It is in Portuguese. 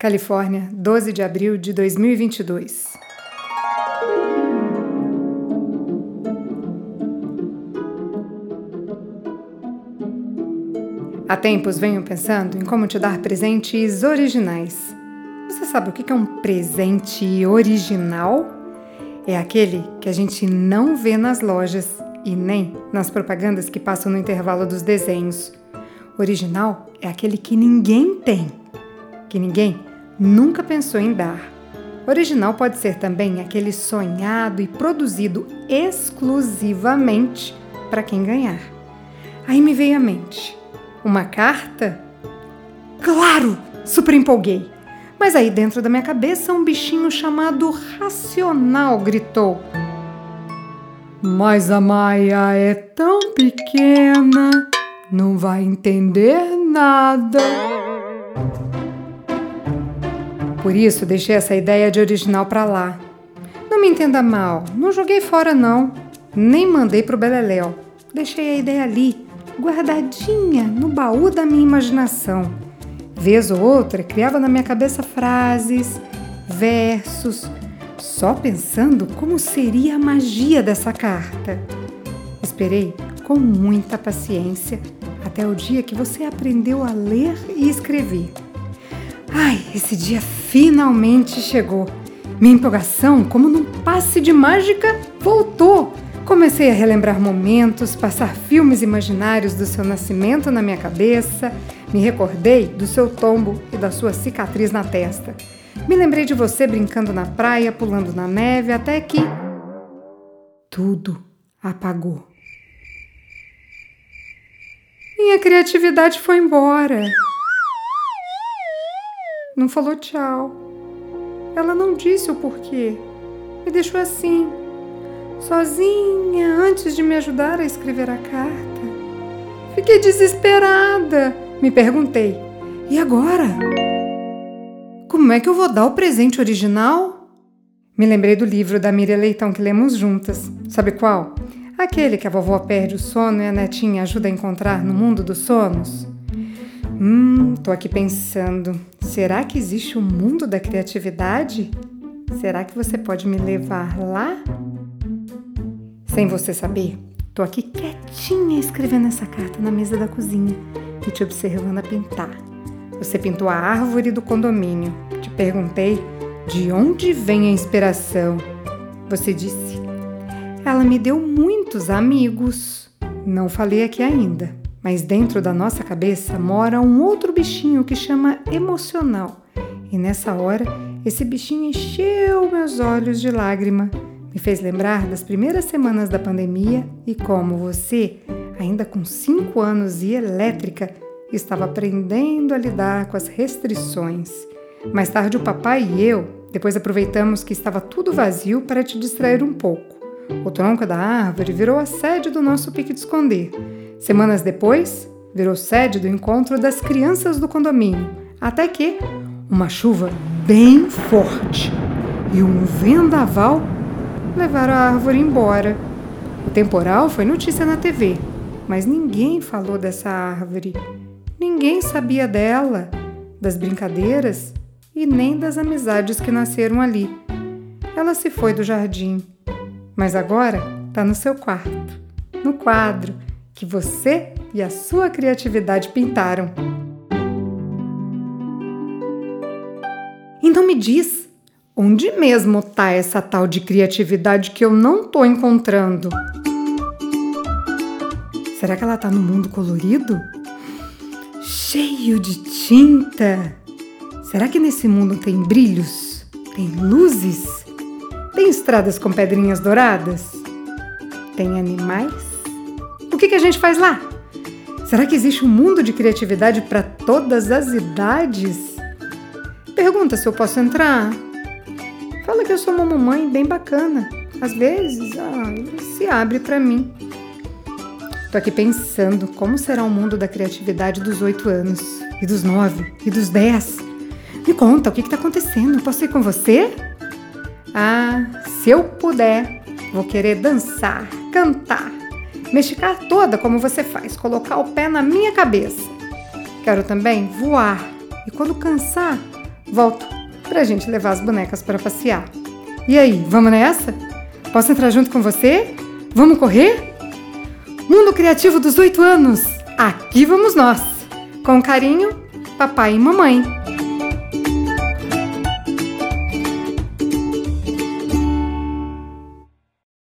Califórnia, 12 de abril de 2022. Há tempos venho pensando em como te dar presentes originais. Você sabe o que é um presente original? É aquele que a gente não vê nas lojas e nem nas propagandas que passam no intervalo dos desenhos. Original é aquele que ninguém tem, que ninguém nunca pensou em dar. Original pode ser também aquele sonhado e produzido exclusivamente para quem ganhar. Aí me veio à mente: uma carta? Claro! Super empolguei. Mas aí dentro da minha cabeça um bichinho chamado Racional gritou: Mas a Maia é tão pequena, não vai entender nada. Por isso, deixei essa ideia de original para lá. Não me entenda mal, não joguei fora não, nem mandei pro Beleléu. Deixei a ideia ali, guardadinha no baú da minha imaginação. Vez ou outra, criava na minha cabeça frases, versos, só pensando como seria a magia dessa carta. Esperei com muita paciência até o dia que você aprendeu a ler e escrever. Ai, esse dia finalmente chegou. Minha empolgação, como num passe de mágica, voltou. Comecei a relembrar momentos, passar filmes imaginários do seu nascimento na minha cabeça. Me recordei do seu tombo e da sua cicatriz na testa. Me lembrei de você brincando na praia, pulando na neve, até que. Tudo apagou. Minha criatividade foi embora não falou tchau. Ela não disse o porquê. Me deixou assim, sozinha, antes de me ajudar a escrever a carta. Fiquei desesperada. Me perguntei: e agora? Como é que eu vou dar o presente original? Me lembrei do livro da Miriam Leitão que lemos juntas. Sabe qual? Aquele que a vovó perde o sono e a netinha ajuda a encontrar no mundo dos sonos. Hum, tô aqui pensando. Será que existe um mundo da criatividade? Será que você pode me levar lá? Sem você saber, tô aqui quietinha escrevendo essa carta na mesa da cozinha e te observando a pintar. Você pintou a árvore do condomínio. Te perguntei de onde vem a inspiração. Você disse: Ela me deu muitos amigos. Não falei aqui ainda. Mas dentro da nossa cabeça mora um outro bichinho que chama emocional. E nessa hora, esse bichinho encheu meus olhos de lágrima. Me fez lembrar das primeiras semanas da pandemia e como você, ainda com 5 anos e elétrica, estava aprendendo a lidar com as restrições. Mais tarde, o papai e eu depois aproveitamos que estava tudo vazio para te distrair um pouco. O tronco da árvore virou a sede do nosso pique de esconder. Semanas depois, virou sede do encontro das crianças do condomínio, até que uma chuva bem forte e um vendaval levaram a árvore embora. O temporal foi notícia na TV, mas ninguém falou dessa árvore. Ninguém sabia dela, das brincadeiras e nem das amizades que nasceram ali. Ela se foi do jardim, mas agora está no seu quarto, no quadro que você e a sua criatividade pintaram. Então me diz, onde mesmo tá essa tal de criatividade que eu não tô encontrando? Será que ela tá no mundo colorido? Cheio de tinta? Será que nesse mundo tem brilhos? Tem luzes? Tem estradas com pedrinhas douradas? Tem animais? Que, que a gente faz lá? Será que existe um mundo de criatividade para todas as idades? Pergunta se eu posso entrar. Fala que eu sou uma mamãe bem bacana. Às vezes, ah, se abre para mim. Tô aqui pensando como será o mundo da criatividade dos oito anos, e dos nove, e dos dez. Me conta, o que está acontecendo? Posso ir com você? Ah, se eu puder, vou querer dançar, cantar, me esticar toda como você faz, colocar o pé na minha cabeça. Quero também voar e quando cansar, Volto pra gente levar as bonecas para passear. E aí, vamos nessa? Posso entrar junto com você? Vamos correr? Mundo Criativo dos 8 anos! Aqui vamos nós! Com carinho, papai e mamãe.